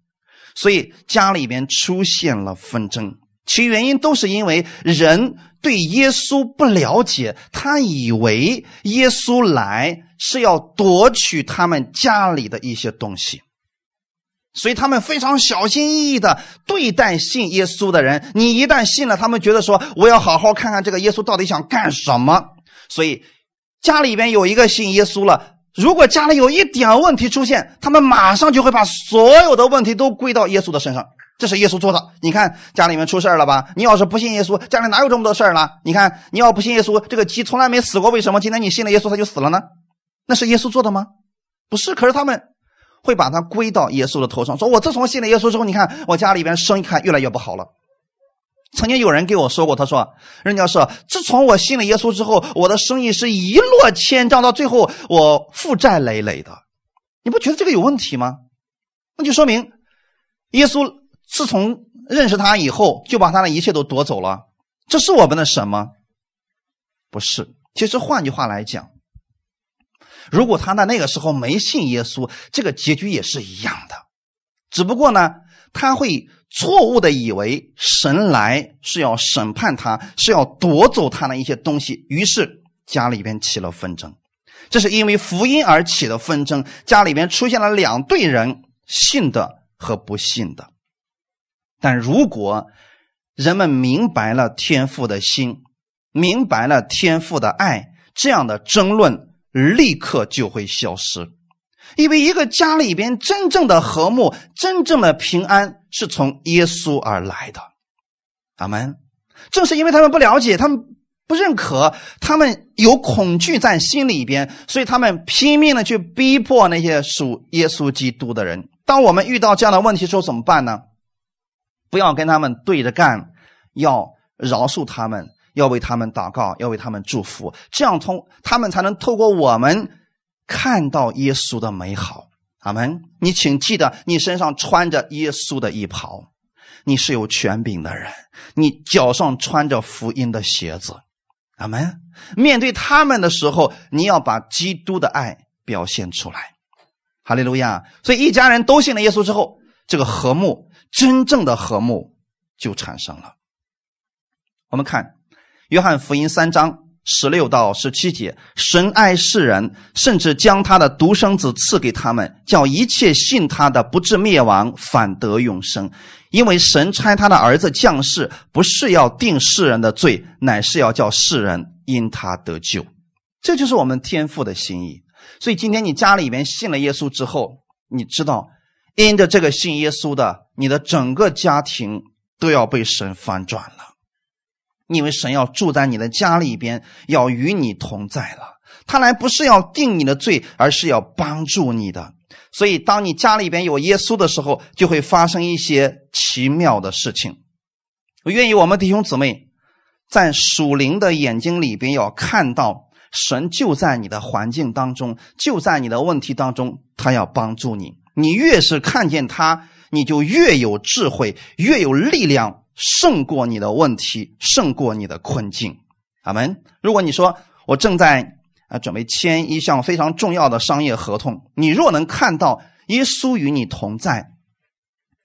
所以家里边出现了纷争，其原因都是因为人对耶稣不了解，他以为耶稣来是要夺取他们家里的一些东西，所以他们非常小心翼翼的对待信耶稣的人。你一旦信了，他们觉得说：“我要好好看看这个耶稣到底想干什么。”所以。家里边有一个信耶稣了，如果家里有一点问题出现，他们马上就会把所有的问题都归到耶稣的身上。这是耶稣做的。你看家里面出事了吧？你要是不信耶稣，家里哪有这么多事儿呢？你看你要不信耶稣，这个鸡从来没死过，为什么今天你信了耶稣它就死了呢？那是耶稣做的吗？不是。可是他们会把它归到耶稣的头上，说我自从信了耶稣之后，你看我家里边生意看越来越不好了。曾经有人给我说过，他说：“任教授，自从我信了耶稣之后，我的生意是一落千丈，到最后我负债累累的。你不觉得这个有问题吗？那就说明耶稣自从认识他以后，就把他的一切都夺走了。这是我们的神吗？不是。其实换句话来讲，如果他在那个时候没信耶稣，这个结局也是一样的。只不过呢，他会。”错误的以为神来是要审判他，是要夺走他的一些东西，于是家里边起了纷争。这是因为福音而起的纷争，家里边出现了两队人，信的和不信的。但如果人们明白了天父的心，明白了天父的爱，这样的争论立刻就会消失。因为一个家里边真正的和睦、真正的平安，是从耶稣而来的。阿门。正是因为他们不了解，他们不认可，他们有恐惧在心里边，所以他们拼命的去逼迫那些属耶稣基督的人。当我们遇到这样的问题时候，怎么办呢？不要跟他们对着干，要饶恕他们，要为他们祷告，要为他们祝福，这样通他们才能透过我们。看到耶稣的美好，阿门。你请记得，你身上穿着耶稣的衣袍，你是有权柄的人，你脚上穿着福音的鞋子，阿门。面对他们的时候，你要把基督的爱表现出来，哈利路亚。所以一家人都信了耶稣之后，这个和睦，真正的和睦就产生了。我们看约翰福音三章。十六到十七节，神爱世人，甚至将他的独生子赐给他们，叫一切信他的不至灭亡，反得永生。因为神差他的儿子降世，不是要定世人的罪，乃是要叫世人因他得救。这就是我们天父的心意。所以今天你家里面信了耶稣之后，你知道，因着这个信耶稣的，你的整个家庭都要被神翻转了。因为神要住在你的家里边，要与你同在了。他来不是要定你的罪，而是要帮助你的。所以，当你家里边有耶稣的时候，就会发生一些奇妙的事情。我愿意我们弟兄姊妹在属灵的眼睛里边要看到神就在你的环境当中，就在你的问题当中，他要帮助你。你越是看见他，你就越有智慧，越有力量。胜过你的问题，胜过你的困境，阿门。如果你说我正在啊准备签一项非常重要的商业合同，你若能看到耶稣与你同在，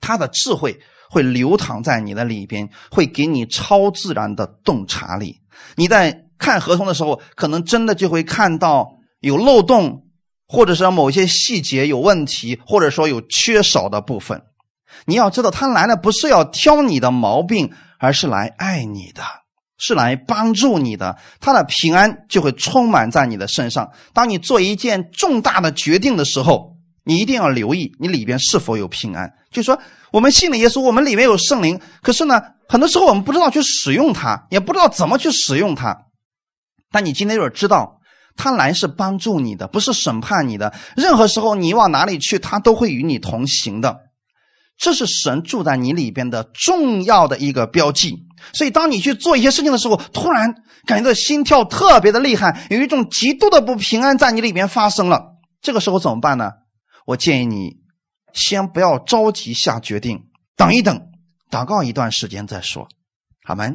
他的智慧会流淌在你的里边，会给你超自然的洞察力。你在看合同的时候，可能真的就会看到有漏洞，或者是某些细节有问题，或者说有缺少的部分。你要知道，他来了不是要挑你的毛病，而是来爱你的，是来帮助你的。他的平安就会充满在你的身上。当你做一件重大的决定的时候，你一定要留意你里边是否有平安。就说我们信了耶稣，我们里面有圣灵，可是呢，很多时候我们不知道去使用它，也不知道怎么去使用它。但你今天就是知道，他来是帮助你的，不是审判你的。任何时候你往哪里去，他都会与你同行的。这是神住在你里边的重要的一个标记。所以，当你去做一些事情的时候，突然感觉到心跳特别的厉害，有一种极度的不平安在你里边发生了。这个时候怎么办呢？我建议你先不要着急下决定，等一等，祷告一段时间再说。好吗？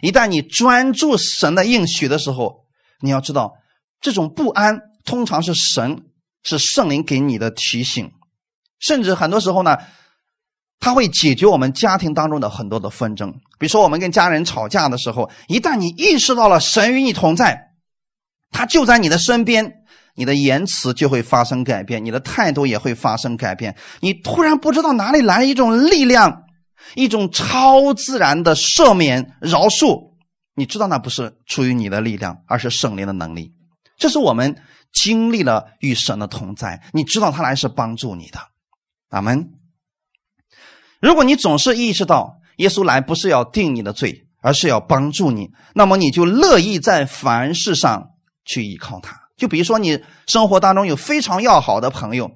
一旦你专注神的应许的时候，你要知道，这种不安通常是神是圣灵给你的提醒，甚至很多时候呢。他会解决我们家庭当中的很多的纷争，比如说我们跟家人吵架的时候，一旦你意识到了神与你同在，他就在你的身边，你的言辞就会发生改变，你的态度也会发生改变。你突然不知道哪里来一种力量，一种超自然的赦免饶恕，你知道那不是出于你的力量，而是圣灵的能力。这是我们经历了与神的同在，你知道他来是帮助你的，阿门。如果你总是意识到耶稣来不是要定你的罪，而是要帮助你，那么你就乐意在凡事上去依靠他。就比如说，你生活当中有非常要好的朋友，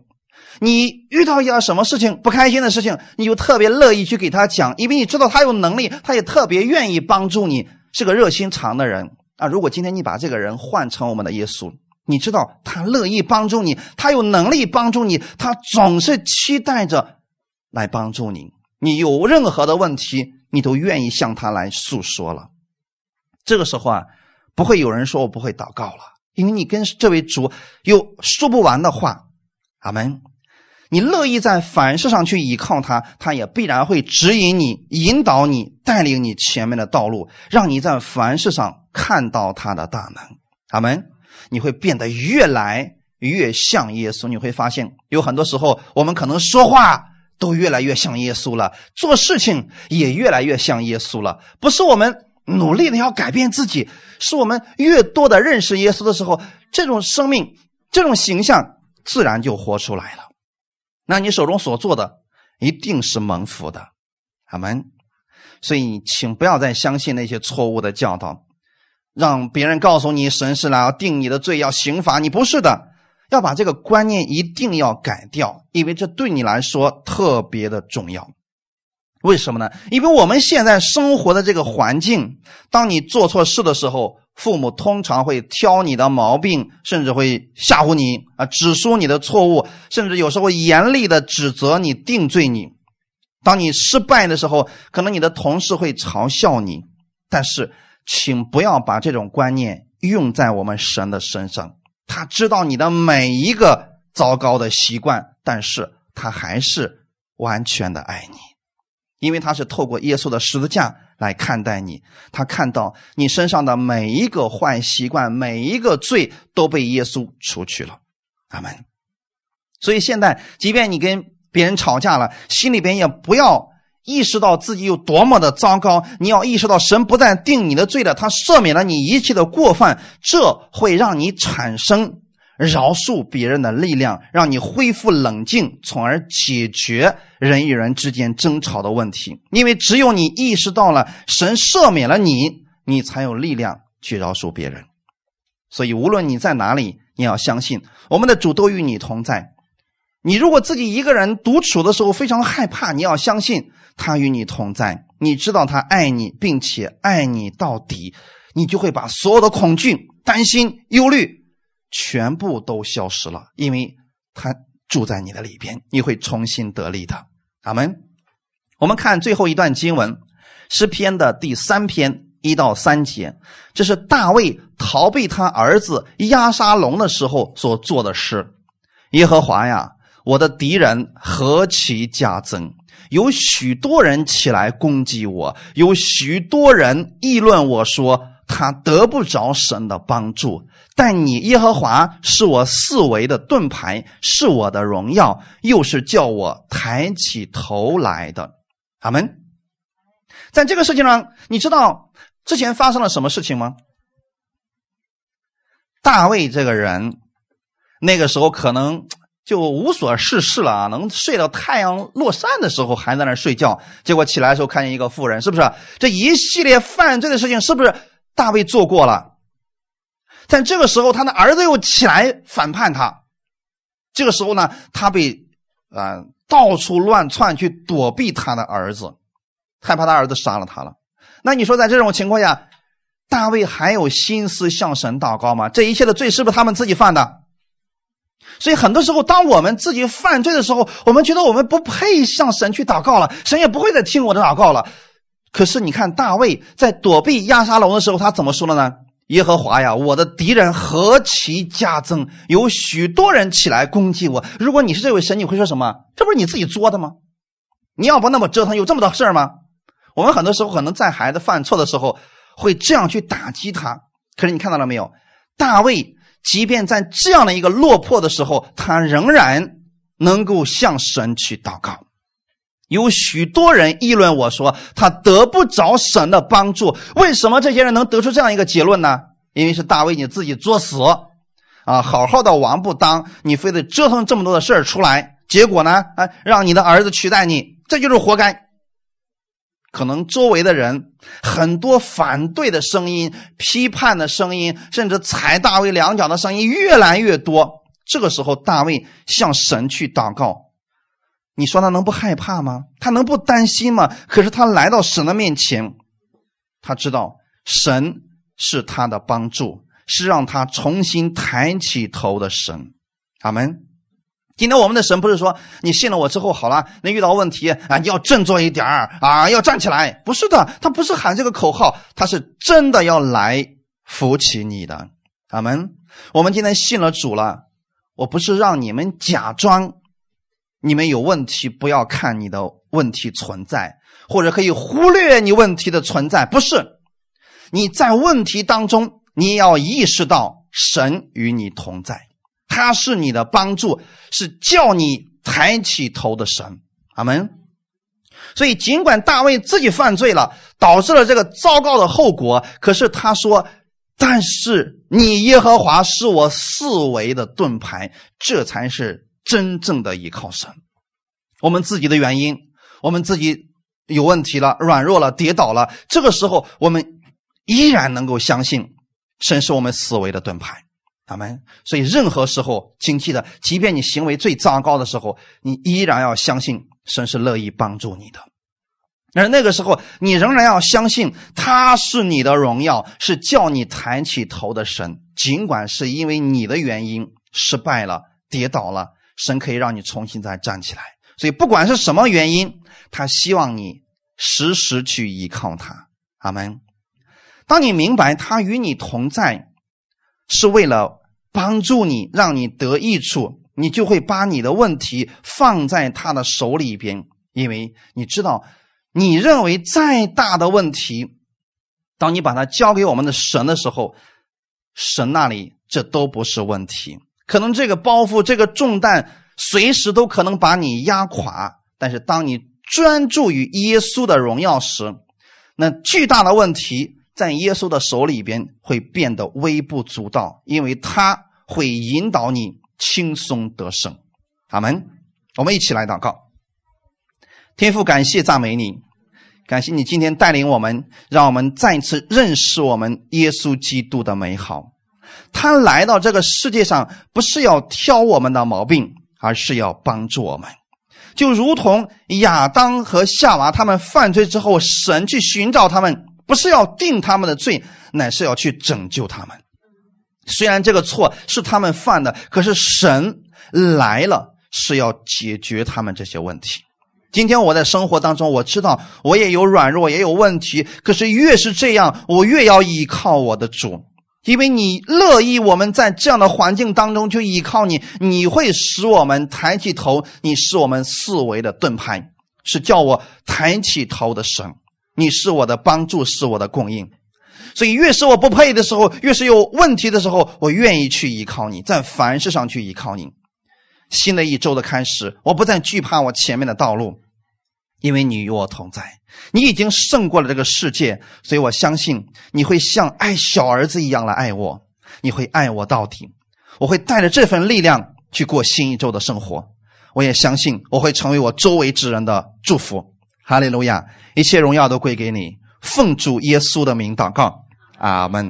你遇到一点什么事情不开心的事情，你就特别乐意去给他讲，因为你知道他有能力，他也特别愿意帮助你，是个热心肠的人啊。如果今天你把这个人换成我们的耶稣，你知道他乐意帮助你，他有能力帮助你，他总是期待着来帮助你。你有任何的问题，你都愿意向他来诉说了。这个时候啊，不会有人说我不会祷告了，因为你跟这位主有说不完的话。阿门。你乐意在凡事上去依靠他，他也必然会指引你、引导你、带领你前面的道路，让你在凡事上看到他的大能。阿门。你会变得越来越像耶稣。你会发现，有很多时候我们可能说话。都越来越像耶稣了，做事情也越来越像耶稣了。不是我们努力的要改变自己，是我们越多的认识耶稣的时候，这种生命、这种形象自然就活出来了。那你手中所做的一定是蒙福的，阿门。所以，请不要再相信那些错误的教导，让别人告诉你神是来定你的罪、要刑罚你，不是的。要把这个观念一定要改掉，因为这对你来说特别的重要。为什么呢？因为我们现在生活的这个环境，当你做错事的时候，父母通常会挑你的毛病，甚至会吓唬你啊，指出你的错误，甚至有时候严厉的指责你、定罪你。当你失败的时候，可能你的同事会嘲笑你。但是，请不要把这种观念用在我们神的身上。他知道你的每一个糟糕的习惯，但是他还是完全的爱你，因为他是透过耶稣的十字架来看待你。他看到你身上的每一个坏习惯，每一个罪都被耶稣除去了。阿门。所以现在，即便你跟别人吵架了，心里边也不要。意识到自己有多么的糟糕，你要意识到神不但定你的罪了，他赦免了你一切的过犯，这会让你产生饶恕别人的力量，让你恢复冷静，从而解决人与人之间争吵的问题。因为只有你意识到了神赦免了你，你才有力量去饶恕别人。所以，无论你在哪里，你要相信我们的主都与你同在。你如果自己一个人独处的时候非常害怕，你要相信。他与你同在，你知道他爱你，并且爱你到底，你就会把所有的恐惧、担心、忧虑全部都消失了，因为他住在你的里边，你会重新得力的。阿门。我们看最后一段经文，诗篇的第三篇一到三节，这是大卫逃避他儿子押沙龙的时候所做的诗。耶和华呀，我的敌人何其加增！有许多人起来攻击我，有许多人议论我说他得不着神的帮助。但你耶和华是我四围的盾牌，是我的荣耀，又是叫我抬起头来的。阿门。在这个事情上，你知道之前发生了什么事情吗？大卫这个人，那个时候可能就无所事事了啊，能睡到太阳落山的时候还在那睡觉，结果起来的时候看见一个妇人，是不是？这一系列犯罪的事情，是不是大卫做过了？但这个时候，他的儿子又起来反叛他，这个时候呢，他被啊到处乱窜去躲避他的儿子，害怕他儿子杀了他了。那你说，在这种情况下？大卫还有心思向神祷告吗？这一切的罪是不是他们自己犯的？所以很多时候，当我们自己犯罪的时候，我们觉得我们不配向神去祷告了，神也不会再听我的祷告了。可是你看，大卫在躲避亚沙龙的时候，他怎么说的呢？耶和华呀，我的敌人何其加增，有许多人起来攻击我。如果你是这位神，你会说什么？这不是你自己作的吗？你要不那么折腾，有这么多事儿吗？我们很多时候可能在孩子犯错的时候。会这样去打击他，可是你看到了没有？大卫即便在这样的一个落魄的时候，他仍然能够向神去祷告。有许多人议论我说他得不着神的帮助，为什么这些人能得出这样一个结论呢？因为是大卫你自己作死啊！好好的王不当，你非得折腾这么多的事儿出来，结果呢？啊，让你的儿子取代你，这就是活该。可能周围的人很多反对的声音、批判的声音，甚至踩大卫两脚的声音越来越多。这个时候，大卫向神去祷告，你说他能不害怕吗？他能不担心吗？可是他来到神的面前，他知道神是他的帮助，是让他重新抬起头的神。阿门。今天我们的神不是说你信了我之后好了，那遇到问题啊，你要振作一点啊，要站起来。不是的，他不是喊这个口号，他是真的要来扶起你的。阿门。我们今天信了主了，我不是让你们假装你们有问题，不要看你的问题存在，或者可以忽略你问题的存在。不是，你在问题当中，你要意识到神与你同在。他是你的帮助，是叫你抬起头的神，阿门。所以，尽管大卫自己犯罪了，导致了这个糟糕的后果，可是他说：“但是你耶和华是我四维的盾牌，这才是真正的依靠神。”我们自己的原因，我们自己有问题了，软弱了，跌倒了，这个时候我们依然能够相信神是我们四维的盾牌。阿门。所以，任何时候，请记得，即便你行为最糟糕的时候，你依然要相信神是乐意帮助你的。而那个时候，你仍然要相信他是你的荣耀，是叫你抬起头的神。尽管是因为你的原因失败了、跌倒了，神可以让你重新再站起来。所以，不管是什么原因，他希望你时时去依靠他。阿门。当你明白他与你同在。是为了帮助你，让你得益处，你就会把你的问题放在他的手里边，因为你知道，你认为再大的问题，当你把它交给我们的神的时候，神那里这都不是问题。可能这个包袱、这个重担，随时都可能把你压垮。但是当你专注于耶稣的荣耀时，那巨大的问题。在耶稣的手里边会变得微不足道，因为他会引导你轻松得胜。阿门。我们一起来祷告。天父，感谢赞美你，感谢你今天带领我们，让我们再次认识我们耶稣基督的美好。他来到这个世界上，不是要挑我们的毛病，而是要帮助我们。就如同亚当和夏娃他们犯罪之后，神去寻找他们。不是要定他们的罪，乃是要去拯救他们。虽然这个错是他们犯的，可是神来了是要解决他们这些问题。今天我在生活当中，我知道我也有软弱，也有问题。可是越是这样，我越要依靠我的主，因为你乐意我们在这样的环境当中去依靠你，你会使我们抬起头，你是我们四维的盾牌，是叫我抬起头的神。你是我的帮助，是我的供应，所以越是我不配的时候，越是有问题的时候，我愿意去依靠你，在凡事上去依靠你。新的一周的开始，我不再惧怕我前面的道路，因为你与我同在。你已经胜过了这个世界，所以我相信你会像爱小儿子一样来爱我，你会爱我到底。我会带着这份力量去过新一周的生活。我也相信我会成为我周围之人的祝福。哈利路亚！一切荣耀都归给你，奉主耶稣的名祷告，阿门。